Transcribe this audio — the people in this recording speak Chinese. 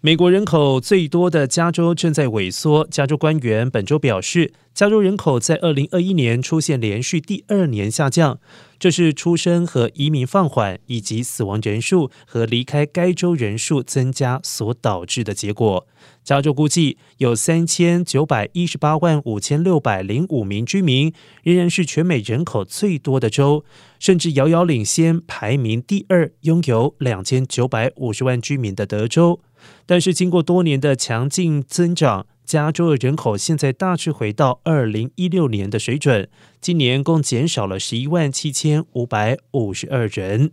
美国人口最多的加州正在萎缩。加州官员本周表示，加州人口在二零二一年出现连续第二年下降，这是出生和移民放缓，以及死亡人数和离开该州人数增加所导致的结果。加州估计有三千九百一十八万五千六百零五名居民，仍然是全美人口最多的州，甚至遥遥领先排名第二、拥有两千九百五十万居民的德州。但是，经过多年的强劲增长，加州的人口现在大致回到二零一六年的水准。今年共减少了十一万七千五百五十二人。